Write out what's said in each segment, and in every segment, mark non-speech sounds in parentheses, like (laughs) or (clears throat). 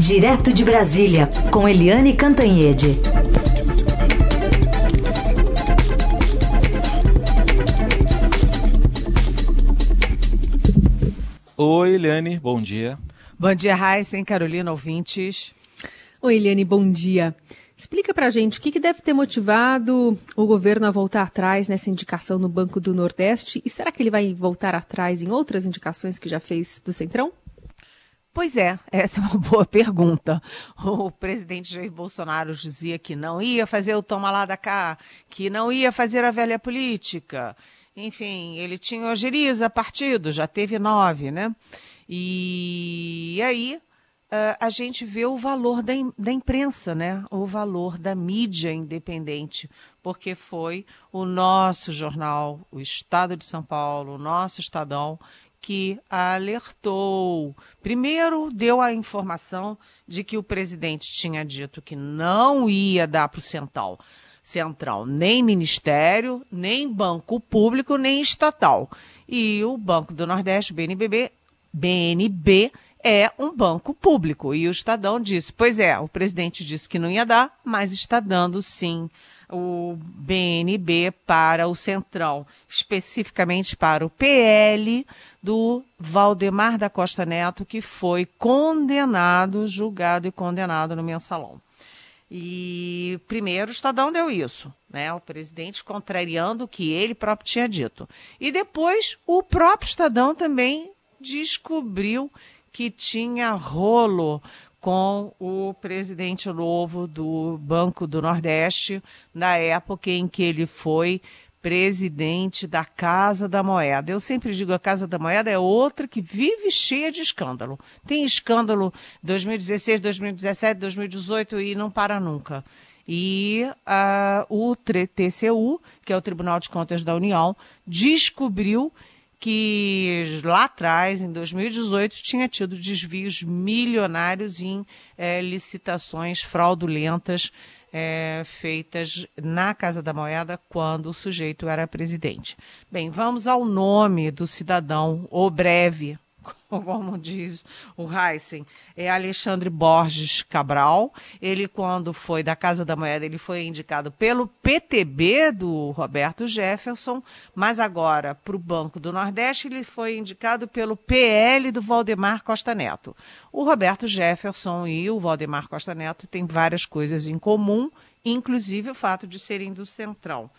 Direto de Brasília, com Eliane Cantanhede. Oi, Eliane, bom dia. Bom dia, Raíssen, Carolina, ouvintes. Oi, Eliane, bom dia. Explica pra gente o que, que deve ter motivado o governo a voltar atrás nessa indicação no Banco do Nordeste e será que ele vai voltar atrás em outras indicações que já fez do Centrão? Pois é, essa é uma (laughs) boa pergunta. O presidente Jair Bolsonaro dizia que não ia fazer o toma lá da cá, que não ia fazer a velha política. Enfim, ele tinha ojeriza partido, já teve nove, né? E aí uh, a gente vê o valor da imprensa, né? O valor da mídia independente, porque foi o nosso jornal, o Estado de São Paulo, o nosso Estadão, que alertou. Primeiro, deu a informação de que o presidente tinha dito que não ia dar para o Central, Central nem ministério, nem banco público, nem estatal. E o Banco do Nordeste, BNBB, BNB, é um banco público. E o Estadão disse: pois é, o presidente disse que não ia dar, mas está dando sim o BNB para o Centrão, especificamente para o PL do Valdemar da Costa Neto, que foi condenado, julgado e condenado no mensalão. E primeiro o Estadão deu isso, né? O presidente contrariando o que ele próprio tinha dito. E depois o próprio Estadão também descobriu que tinha rolo com o presidente novo do Banco do Nordeste, na época em que ele foi presidente da Casa da Moeda. Eu sempre digo a Casa da Moeda é outra que vive cheia de escândalo. Tem escândalo 2016, 2017, 2018 e não para nunca. E uh, o TCU, que é o Tribunal de Contas da União, descobriu que lá atrás, em 2018, tinha tido desvios milionários em é, licitações fraudulentas é, feitas na Casa da Moeda quando o sujeito era presidente. Bem, vamos ao nome do cidadão, o breve, (laughs) como diz o Heisen, é Alexandre Borges Cabral. Ele, quando foi da Casa da Moeda, ele foi indicado pelo PTB do Roberto Jefferson, mas agora, para o Banco do Nordeste, ele foi indicado pelo PL do Valdemar Costa Neto. O Roberto Jefferson e o Valdemar Costa Neto têm várias coisas em comum, inclusive o fato de serem do Centrão.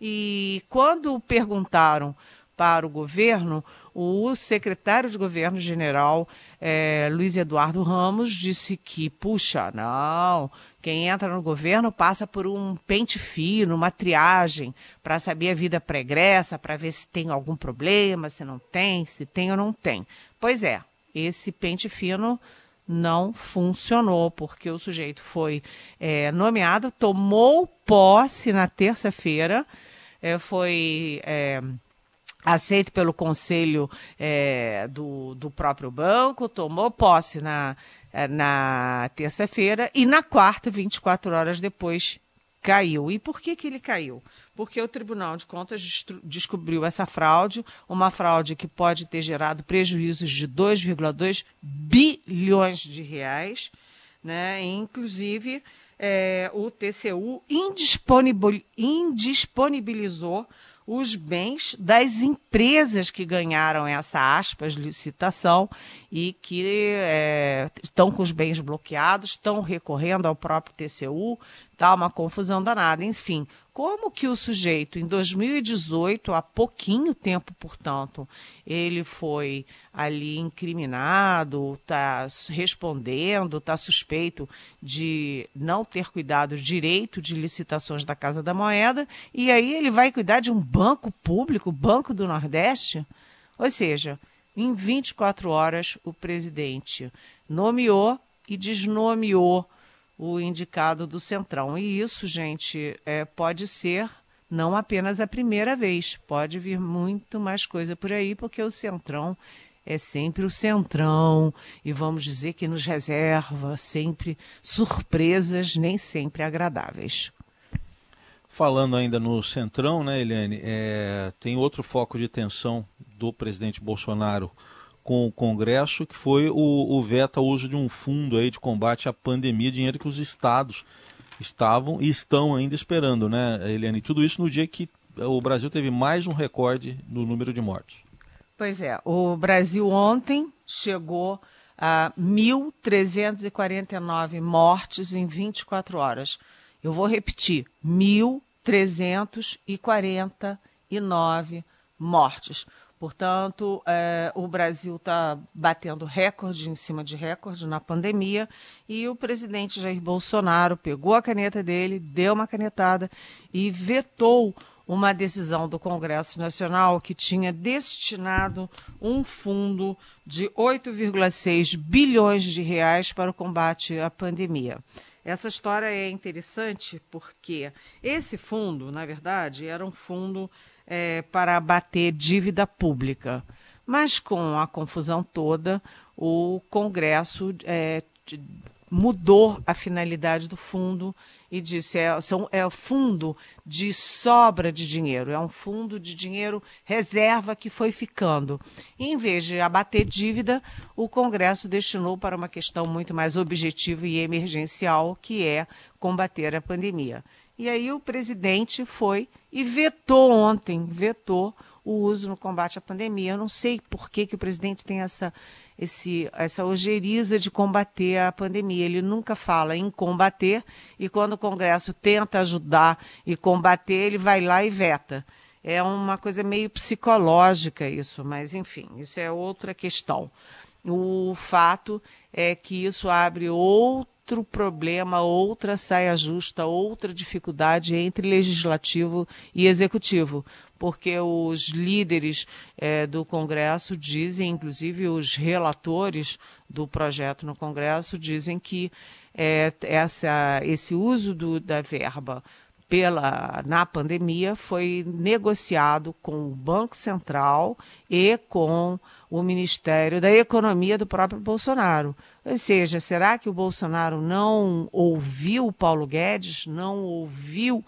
E quando perguntaram para o governo, o secretário de governo general, é, Luiz Eduardo Ramos, disse que, puxa, não, quem entra no governo passa por um pente fino, uma triagem, para saber a vida pregressa, para ver se tem algum problema, se não tem, se tem ou não tem. Pois é, esse pente fino não funcionou, porque o sujeito foi é, nomeado, tomou posse na terça-feira, é, foi aceito pelo conselho é, do, do próprio banco, tomou posse na, é, na terça-feira e na quarta, 24 horas depois, caiu. E por que, que ele caiu? Porque o Tribunal de Contas descobriu essa fraude, uma fraude que pode ter gerado prejuízos de 2,2 bilhões de reais, né? inclusive é, o TCU indisponibilizou os bens das empresas que ganharam essa aspas licitação e que é, estão com os bens bloqueados, estão recorrendo ao próprio TCU, tá uma confusão danada. Enfim, como que o sujeito, em 2018, há pouquinho tempo, portanto, ele foi ali incriminado, está respondendo, está suspeito de não ter cuidado direito de licitações da Casa da Moeda, e aí ele vai cuidar de um banco público, Banco do Nordeste? Ou seja, em 24 horas, o presidente nomeou e desnomeou o indicado do Centrão. E isso, gente, é, pode ser não apenas a primeira vez, pode vir muito mais coisa por aí, porque o Centrão é sempre o Centrão e vamos dizer que nos reserva sempre surpresas nem sempre agradáveis. Falando ainda no Centrão, né, Eliane, é, tem outro foco de tensão do presidente Bolsonaro com o Congresso, que foi o, o veto ao uso de um fundo aí de combate à pandemia, dinheiro que os estados estavam e estão ainda esperando, né, Eliane? Tudo isso no dia que o Brasil teve mais um recorde no número de mortos. Pois é, o Brasil ontem chegou a 1.349 mortes em 24 horas. Eu vou repetir: 1.349 mortes. Portanto, é, o Brasil está batendo recorde em cima de recorde na pandemia e o presidente Jair Bolsonaro pegou a caneta dele, deu uma canetada e vetou uma decisão do Congresso Nacional que tinha destinado um fundo de 8,6 bilhões de reais para o combate à pandemia. Essa história é interessante porque esse fundo, na verdade, era um fundo é, para abater dívida pública. Mas com a confusão toda, o Congresso é, mudou a finalidade do fundo e disse é, são, é fundo de sobra de dinheiro, é um fundo de dinheiro reserva que foi ficando. E, em vez de abater dívida, o Congresso destinou para uma questão muito mais objetiva e emergencial, que é combater a pandemia. E aí o presidente foi e vetou ontem, vetou o uso no combate à pandemia. Eu não sei por que, que o presidente tem essa, esse, essa ojeriza de combater a pandemia. Ele nunca fala em combater e quando o Congresso tenta ajudar e combater, ele vai lá e veta. É uma coisa meio psicológica isso, mas enfim, isso é outra questão. O fato é que isso abre outro outro problema, outra saia justa, outra dificuldade entre legislativo e executivo, porque os líderes é, do Congresso dizem, inclusive os relatores do projeto no Congresso, dizem que é, essa, esse uso do, da verba pela, na pandemia foi negociado com o Banco Central e com o Ministério da Economia do próprio Bolsonaro. Ou seja, será que o Bolsonaro não ouviu o Paulo Guedes, não ouviu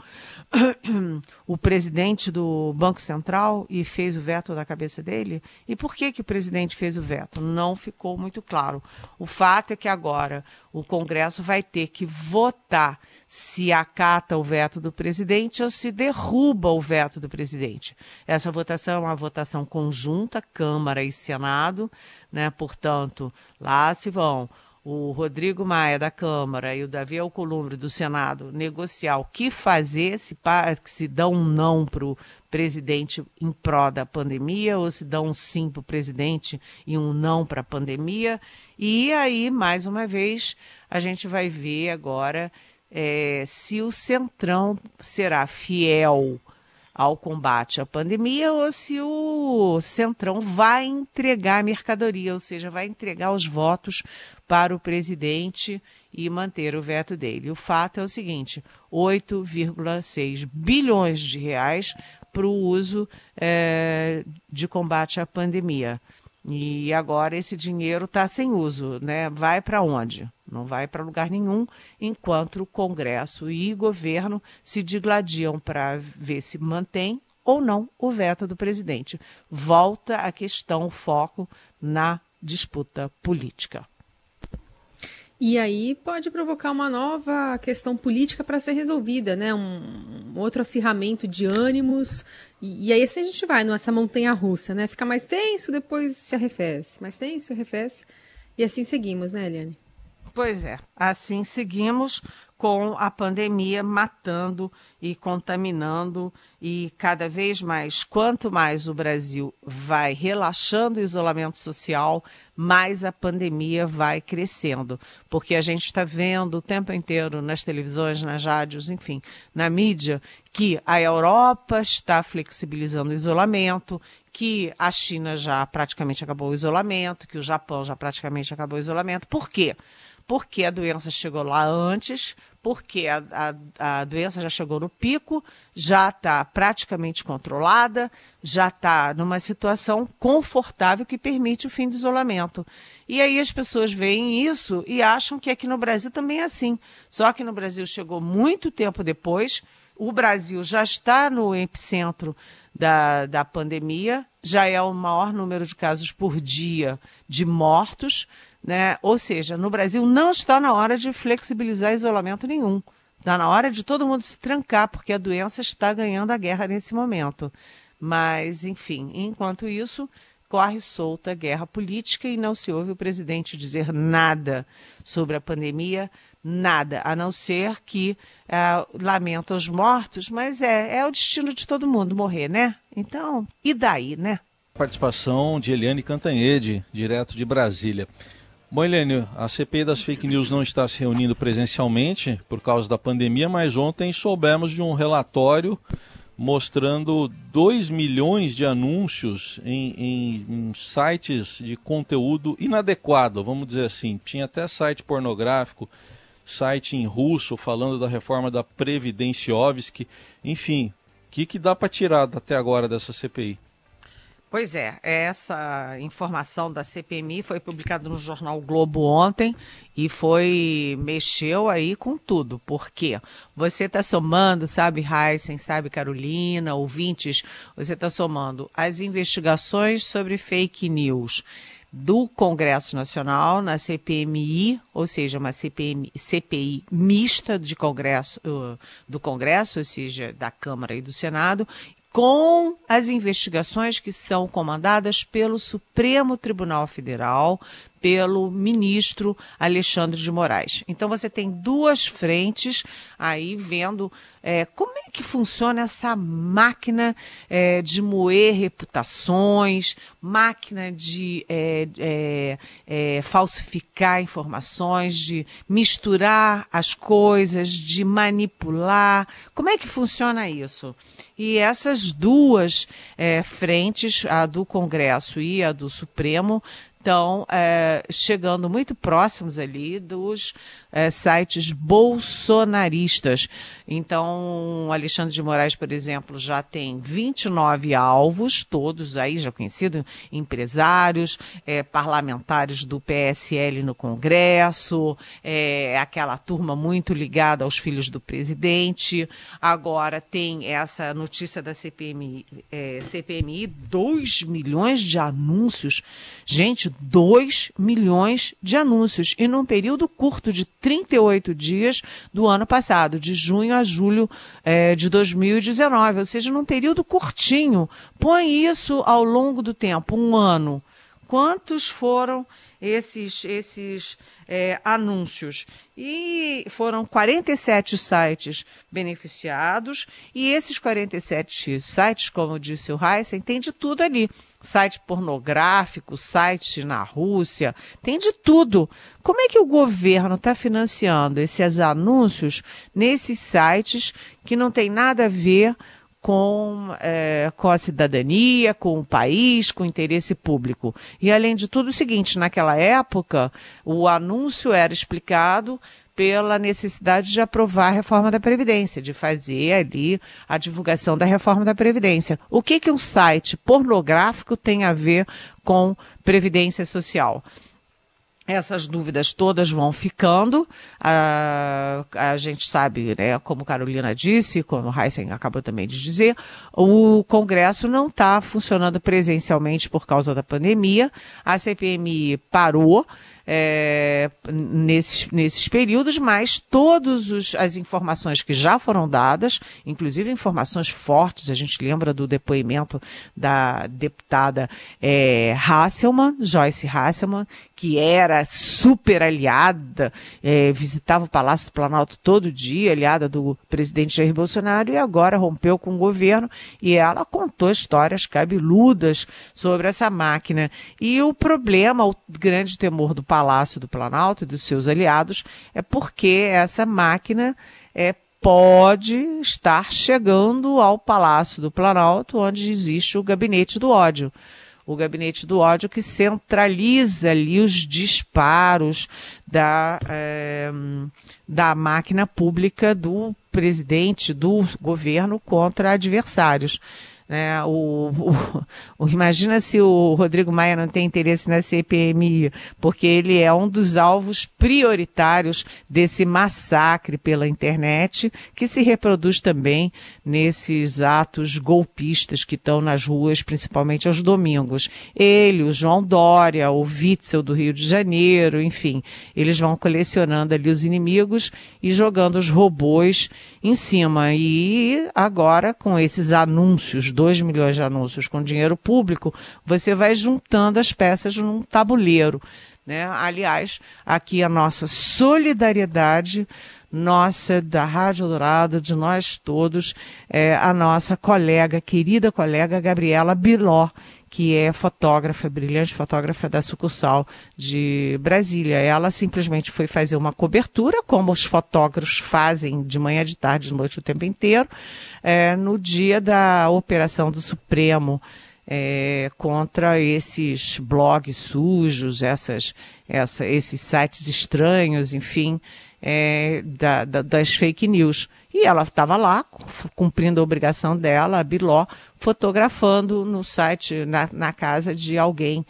(clears throat) o presidente do Banco Central e fez o veto da cabeça dele? E por que, que o presidente fez o veto? Não ficou muito claro. O fato é que agora o Congresso vai ter que votar se acata o veto do presidente ou se derruba o veto do presidente. Essa votação é uma votação conjunta, Câmara e Senado, né? Portanto, lá se vão o Rodrigo Maia da Câmara e o Davi Alcolumbre do Senado negociar o que fazer, se, se dão um não para o presidente em pró da pandemia ou se dão um sim para o presidente e um não para a pandemia. E aí, mais uma vez, a gente vai ver agora é, se o Centrão será fiel ao combate à pandemia ou se o Centrão vai entregar a mercadoria, ou seja, vai entregar os votos para o presidente e manter o veto dele. O fato é o seguinte: 8,6 bilhões de reais para o uso é, de combate à pandemia. E agora esse dinheiro está sem uso, né? Vai para onde? Não vai para lugar nenhum, enquanto o Congresso e governo se digladiam para ver se mantém ou não o veto do presidente. Volta a questão, o foco na disputa política. E aí pode provocar uma nova questão política para ser resolvida, né? Um, um, outro acirramento de ânimos. E, e aí assim a gente vai nessa montanha russa, né? Fica mais tenso, depois se arrefece. Mais tenso, arrefece. E assim seguimos, né, Eliane? Pois é, assim seguimos com a pandemia matando e contaminando e cada vez mais, quanto mais o Brasil vai relaxando o isolamento social, mais a pandemia vai crescendo, porque a gente está vendo o tempo inteiro nas televisões, nas rádios, enfim, na mídia, que a Europa está flexibilizando o isolamento, que a China já praticamente acabou o isolamento, que o Japão já praticamente acabou o isolamento. Por quê? Porque a doença chegou lá antes, porque a, a, a doença já chegou no pico, já está praticamente controlada, já está numa situação confortável que permite o fim do isolamento. E aí as pessoas veem isso e acham que aqui no Brasil também é assim. Só que no Brasil chegou muito tempo depois, o Brasil já está no epicentro da, da pandemia, já é o maior número de casos por dia de mortos, né? Ou seja, no Brasil não está na hora de flexibilizar isolamento nenhum. Está na hora de todo mundo se trancar, porque a doença está ganhando a guerra nesse momento. Mas, enfim, enquanto isso, corre solta a guerra política e não se ouve o presidente dizer nada sobre a pandemia, nada, a não ser que é, lamenta os mortos, mas é, é o destino de todo mundo morrer, né? Então, e daí, né? Participação de Eliane Cantanhede, direto de Brasília. Bom, a CPI das fake news não está se reunindo presencialmente por causa da pandemia, mas ontem soubemos de um relatório mostrando 2 milhões de anúncios em, em, em, sites de conteúdo inadequado, vamos dizer assim. Tinha até site pornográfico, site em russo falando da reforma da Previdenciovski. Enfim, o que, que dá para tirar até agora dessa CPI? Pois é, essa informação da CPMI foi publicada no jornal Globo ontem e foi mexeu aí com tudo. Por quê? Você está somando, sabe, Heisen, sabe, Carolina, ouvintes, você está somando as investigações sobre fake news do Congresso Nacional na CPMI, ou seja, uma CPI mista de Congresso, uh, do Congresso, ou seja, da Câmara e do Senado, com as investigações que são comandadas pelo Supremo Tribunal Federal, pelo ministro Alexandre de Moraes. Então você tem duas frentes aí vendo é, como é que funciona essa máquina é, de moer reputações, máquina de é, é, é, falsificar informações, de misturar as coisas, de manipular. Como é que funciona isso? E essas duas é, frentes, a do Congresso e a do Supremo, estão é, chegando muito próximos ali dos é, sites bolsonaristas. Então, Alexandre de Moraes, por exemplo, já tem 29 alvos, todos aí já conhecidos, empresários, é, parlamentares do PSL no Congresso, é, aquela turma muito ligada aos filhos do presidente. Agora tem essa notícia da CPMI, é, CPMI 2 milhões de anúncios. Gente, 2 milhões de anúncios. E num período curto de 38 dias do ano passado, de junho a julho é, de 2019, ou seja, num período curtinho. Põe isso ao longo do tempo, um ano. Quantos foram esses, esses é, anúncios. E foram 47 sites beneficiados, e esses 47 sites, como disse o Heisen, tem de tudo ali. Site pornográfico, site na Rússia, tem de tudo. Como é que o governo está financiando esses anúncios nesses sites que não tem nada a ver com, é, com a cidadania, com o país, com o interesse público. E, além de tudo, o seguinte: naquela época, o anúncio era explicado pela necessidade de aprovar a reforma da Previdência, de fazer ali a divulgação da reforma da Previdência. O que, que um site pornográfico tem a ver com Previdência Social? Essas dúvidas todas vão ficando. A, a gente sabe, né, como Carolina disse, como Heisen acabou também de dizer, o Congresso não está funcionando presencialmente por causa da pandemia. A CPMI parou é, nesses, nesses períodos, mas todas as informações que já foram dadas, inclusive informações fortes, a gente lembra do depoimento da deputada é, Hasselman, Joyce Hasselman, que era super aliada, é, visitava o Palácio do Planalto todo dia, aliada do presidente Jair Bolsonaro, e agora rompeu com o governo, e ela contou histórias cabeludas sobre essa máquina. E o problema, o grande temor do Palácio do Planalto e dos seus aliados é porque essa máquina é, pode estar chegando ao Palácio do Planalto, onde existe o gabinete do ódio. O gabinete do ódio que centraliza ali os disparos da, é, da máquina pública do presidente, do governo contra adversários. Né? O, o, o, imagina se o Rodrigo Maia não tem interesse na CPMI, porque ele é um dos alvos prioritários desse massacre pela internet, que se reproduz também nesses atos golpistas que estão nas ruas, principalmente aos domingos. Ele, o João Dória, o Witzel do Rio de Janeiro, enfim, eles vão colecionando ali os inimigos e jogando os robôs em cima. E agora, com esses anúncios 2 milhões de anúncios com dinheiro público, você vai juntando as peças num tabuleiro. Né? Aliás, aqui a nossa solidariedade, nossa da Rádio Dourado, de nós todos, é, a nossa colega, querida colega Gabriela Biló, que é fotógrafa, brilhante fotógrafa da sucursal de Brasília. Ela simplesmente foi fazer uma cobertura, como os fotógrafos fazem de manhã, de tarde, de noite, o tempo inteiro, é, no dia da operação do Supremo. É, contra esses blogs sujos, essas, essa, esses sites estranhos, enfim, é, da, da, das fake news. E ela estava lá, cumprindo a obrigação dela, a Biló, fotografando no site, na, na casa de alguém,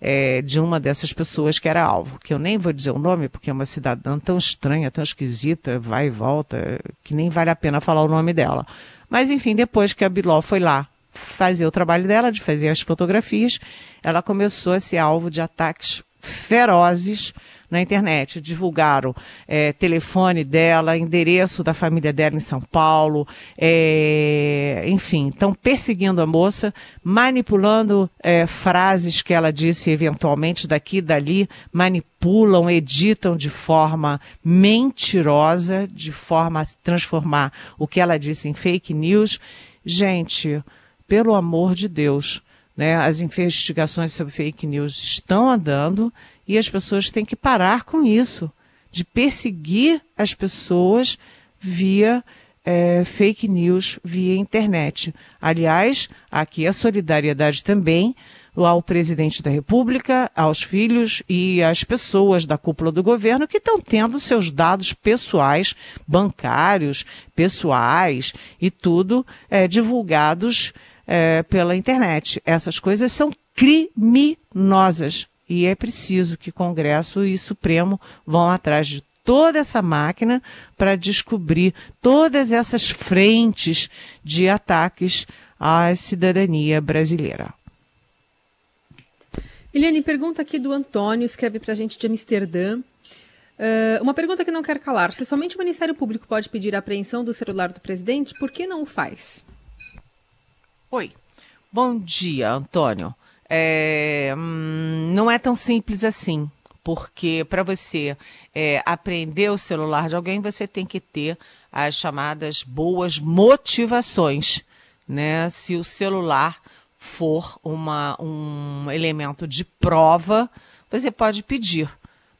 é, de uma dessas pessoas que era alvo. Que eu nem vou dizer o nome, porque é uma cidadã tão estranha, tão esquisita, vai e volta, que nem vale a pena falar o nome dela. Mas, enfim, depois que a Biló foi lá fazer o trabalho dela, de fazer as fotografias, ela começou a ser alvo de ataques ferozes na internet. Divulgaram é, telefone dela, endereço da família dela em São Paulo, é, enfim, estão perseguindo a moça, manipulando é, frases que ela disse eventualmente daqui e dali, manipulam, editam de forma mentirosa, de forma a transformar o que ela disse em fake news. Gente, pelo amor de Deus, né, as investigações sobre fake news estão andando e as pessoas têm que parar com isso, de perseguir as pessoas via é, fake news, via internet. Aliás, aqui a solidariedade também ao presidente da República, aos filhos e às pessoas da cúpula do governo que estão tendo seus dados pessoais, bancários, pessoais e tudo é, divulgados é, pela internet. Essas coisas são criminosas e é preciso que Congresso e Supremo vão atrás de toda essa máquina para descobrir todas essas frentes de ataques à cidadania brasileira. Eliane, pergunta aqui do Antônio, escreve para a gente de Amsterdã. Uh, uma pergunta que não quer calar. Se somente o Ministério Público pode pedir a apreensão do celular do presidente, por que não o faz? Oi. Bom dia, Antônio é, hum, não é tão simples assim. Porque para você é, aprender o celular de alguém, você tem que ter as chamadas boas motivações. Né? Se o celular for uma, um elemento de prova, você pode pedir.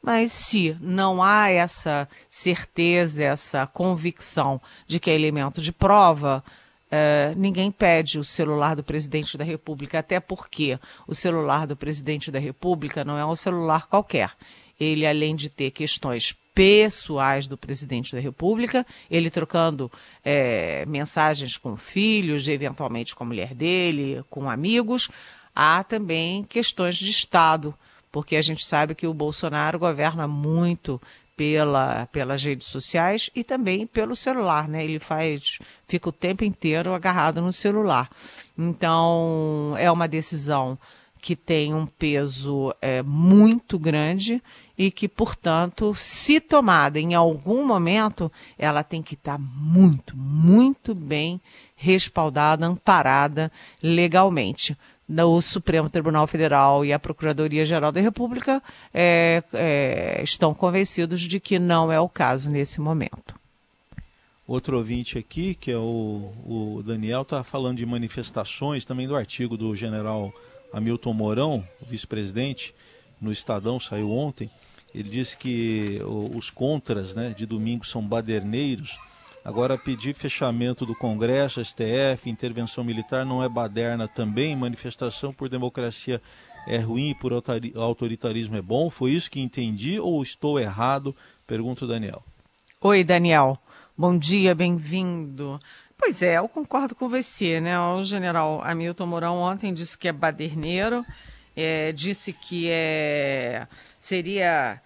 Mas se não há essa certeza, essa convicção de que é elemento de prova, Uh, ninguém pede o celular do presidente da República, até porque o celular do presidente da República não é um celular qualquer. Ele, além de ter questões pessoais do presidente da República, ele trocando é, mensagens com filhos, eventualmente com a mulher dele, com amigos, há também questões de Estado, porque a gente sabe que o Bolsonaro governa muito pela, pelas redes sociais e também pelo celular, né? Ele faz, fica o tempo inteiro agarrado no celular. Então, é uma decisão que tem um peso é, muito grande e que, portanto, se tomada em algum momento, ela tem que estar muito, muito bem respaldada, amparada legalmente o Supremo Tribunal Federal e a Procuradoria-Geral da República é, é, estão convencidos de que não é o caso nesse momento. Outro ouvinte aqui, que é o, o Daniel, está falando de manifestações, também do artigo do general Hamilton Mourão, vice-presidente, no Estadão, saiu ontem. Ele disse que os contras né, de domingo são baderneiros Agora, pedir fechamento do Congresso, STF, intervenção militar não é baderna também? Manifestação por democracia é ruim e por autoritarismo é bom? Foi isso que entendi ou estou errado? Pergunta o Daniel. Oi, Daniel. Bom dia, bem-vindo. Pois é, eu concordo com você, né? O general Hamilton Mourão ontem disse que é baderneiro, é, disse que é, seria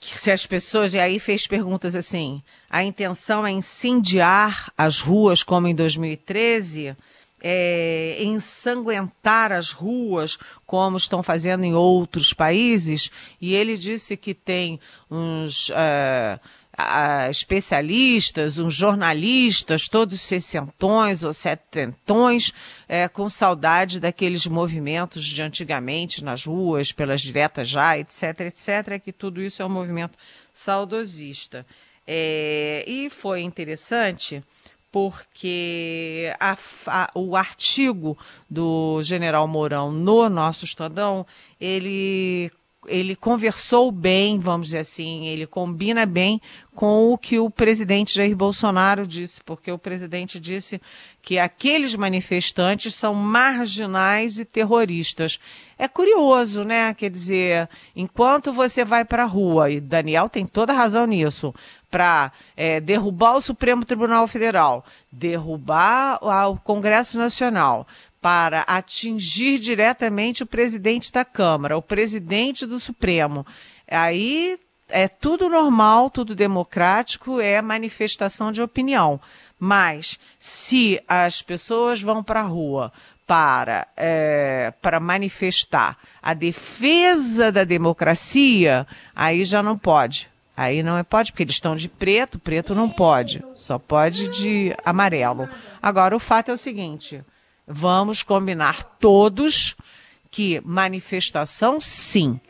se as pessoas, e aí fez perguntas assim, a intenção é incendiar as ruas como em 2013, é, ensanguentar as ruas como estão fazendo em outros países, e ele disse que tem uns... Uh, especialistas, uns jornalistas, todos sessentões ou setentões, é, com saudade daqueles movimentos de antigamente nas ruas, pelas diretas já, etc, etc, que tudo isso é um movimento saudosista. É, e foi interessante porque a, a, o artigo do general Mourão no nosso Estadão, ele ele conversou bem, vamos dizer assim, ele combina bem com o que o presidente Jair Bolsonaro disse, porque o presidente disse que aqueles manifestantes são marginais e terroristas. É curioso, né? Quer dizer, enquanto você vai para a rua, e Daniel tem toda razão nisso, para é, derrubar o Supremo Tribunal Federal, derrubar o Congresso Nacional, para atingir diretamente o presidente da Câmara, o presidente do Supremo. Aí é tudo normal, tudo democrático, é manifestação de opinião. Mas se as pessoas vão para a rua para, é, para manifestar a defesa da democracia, aí já não pode. Aí não é pode, porque eles estão de preto, preto não pode, só pode de amarelo. Agora, o fato é o seguinte: Vamos combinar todos que manifestação, sim.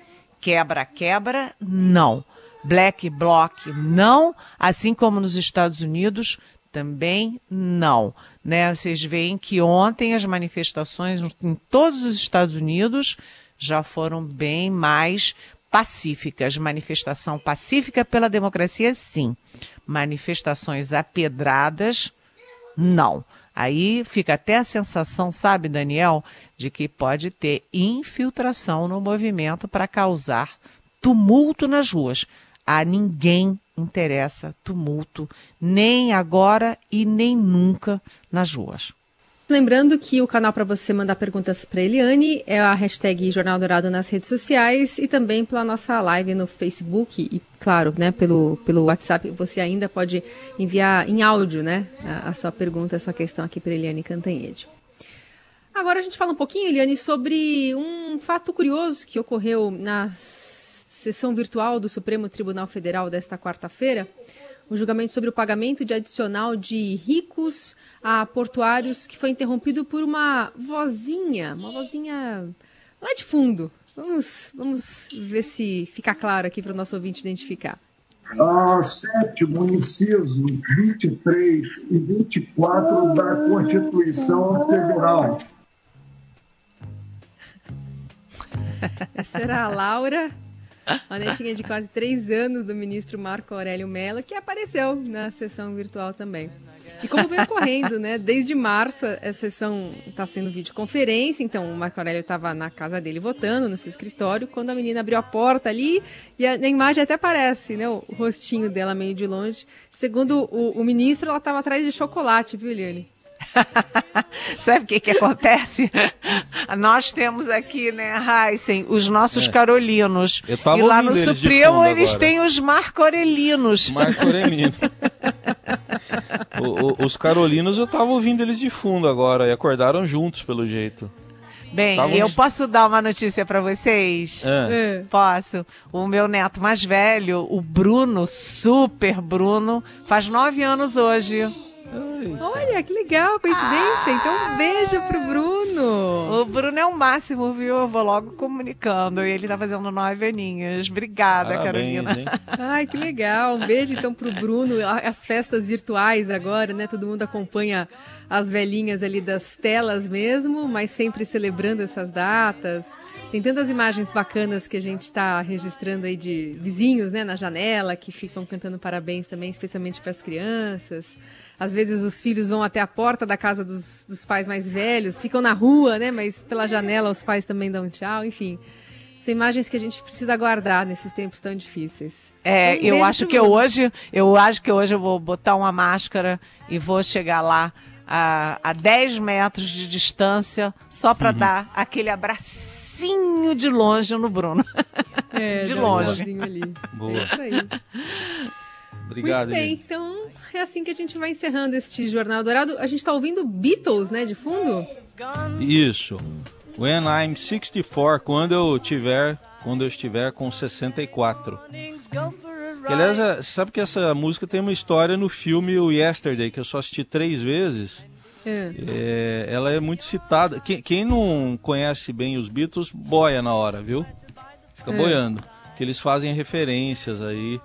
Quebra-quebra, não. Black bloc, não. Assim como nos Estados Unidos, também não. Né? Vocês veem que ontem as manifestações em todos os Estados Unidos já foram bem mais pacíficas. Manifestação pacífica pela democracia, sim. Manifestações apedradas, não. Aí fica até a sensação, sabe, Daniel, de que pode ter infiltração no movimento para causar tumulto nas ruas. A ninguém interessa tumulto, nem agora e nem nunca nas ruas. Lembrando que o canal para você mandar perguntas para Eliane é a hashtag Jornal Dourado nas redes sociais e também pela nossa live no Facebook e, claro, né, pelo, pelo WhatsApp você ainda pode enviar em áudio, né, a, a sua pergunta, a sua questão aqui para Eliane Cantanhede. Agora a gente fala um pouquinho, Eliane, sobre um fato curioso que ocorreu na sessão virtual do Supremo Tribunal Federal desta quarta-feira, o julgamento sobre o pagamento de adicional de ricos a portuários que foi interrompido por uma vozinha, uma vozinha lá de fundo. Vamos, vamos ver se fica claro aqui para o nosso ouvinte identificar. Ah, sétimo, incisos 23 e 24 da Constituição Federal. Essa era a Laura (laughs) uma netinha de quase três anos do ministro Marco Aurélio Mello, que apareceu na sessão virtual também. E como vem ocorrendo, né? Desde março a sessão está sendo videoconferência, então o Marco Aurélio estava na casa dele votando, no seu escritório, quando a menina abriu a porta ali, e a, na imagem até aparece, né? O, o rostinho dela meio de longe. Segundo o, o ministro, ela estava atrás de chocolate, viu, Eliane? (laughs) Sabe o que, que acontece? Nós temos aqui, né, Heisen, os nossos é. carolinos. e lá no Supremo eles agora. têm os Marco Aurelinos. (laughs) Marco Aurelinos. o, o, os carolinos eu estava ouvindo eles de fundo agora e acordaram juntos, pelo jeito. Bem, Tavam eu posso dar uma notícia para vocês? É. Posso. O meu neto mais velho, o Bruno, super Bruno, faz nove anos hoje. Eita. Olha, que legal, coincidência. Ah, então, um beijo pro Bruno. O Bruno é o máximo, viu? Eu vou logo comunicando. E ele tá fazendo nove aninhos. Obrigada, Parabéns, Carolina. Hein? Ai, que legal. Um beijo, então, pro Bruno. As festas virtuais agora, né? Todo mundo acompanha as velhinhas ali das telas mesmo, mas sempre celebrando essas datas. Tem tantas imagens bacanas que a gente está registrando aí de vizinhos, né, na janela, que ficam cantando parabéns também, especialmente para as crianças. Às vezes os filhos vão até a porta da casa dos, dos pais mais velhos, ficam na rua, né? Mas pela janela os pais também dão tchau, enfim. São imagens que a gente precisa guardar nesses tempos tão difíceis. É, Um eu acho que mundo. hoje, eu acho que hoje eu vou botar uma máscara e vou chegar lá a, a 10 metros de distância só para Uhum. dar aquele abracinho de longe no Bruno. É, (laughs) de um longe. tchauzinho ali. Boa. É isso aí. Obrigado, Muito bem, Eliane. então é assim que a gente vai encerrando este Jornal Dourado. A gente tá ouvindo Beatles, né, de fundo? Isso. When I'm 64, quando eu tiver, quando eu estiver com 64. Que, aliás, é- sabe que essa música tem uma história no filme o Yesterday, que eu só assisti três vezes. É. É, ela é muito citada. Quem, quem não conhece bem os Beatles, boia na hora, viu? Fica É. boiando. Que eles fazem referências aí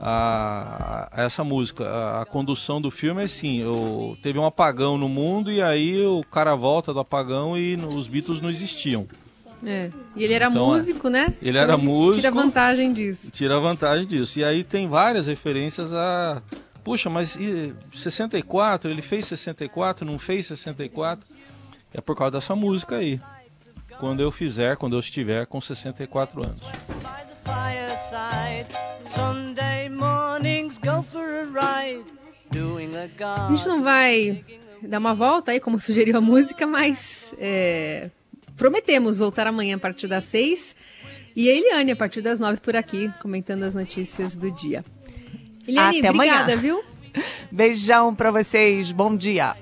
a, a essa música. A, a condução do filme é assim: o- teve um apagão no mundo e aí o cara volta do apagão e no- os Beatles não existiam. É. E ele era Então, é. músico, né? Ele era Tira músico. vantagem disso. Tira vantagem disso. E aí tem várias referências a. Puxa, mas e 64? Ele fez 64? Não fez 64? É por causa dessa música aí. Quando eu fizer, quando eu estiver com 64 anos. By the fireside. Sunday mornings go for a ride, doing a gente não vai dar uma volta aí, como sugeriu a música, mas é, prometemos voltar amanhã a partir das seis. E a Eliane a partir das nove por aqui, comentando as notícias do dia. Eliane, Até amanhã. obrigada, viu? (laughs) Beijão para vocês, bom dia.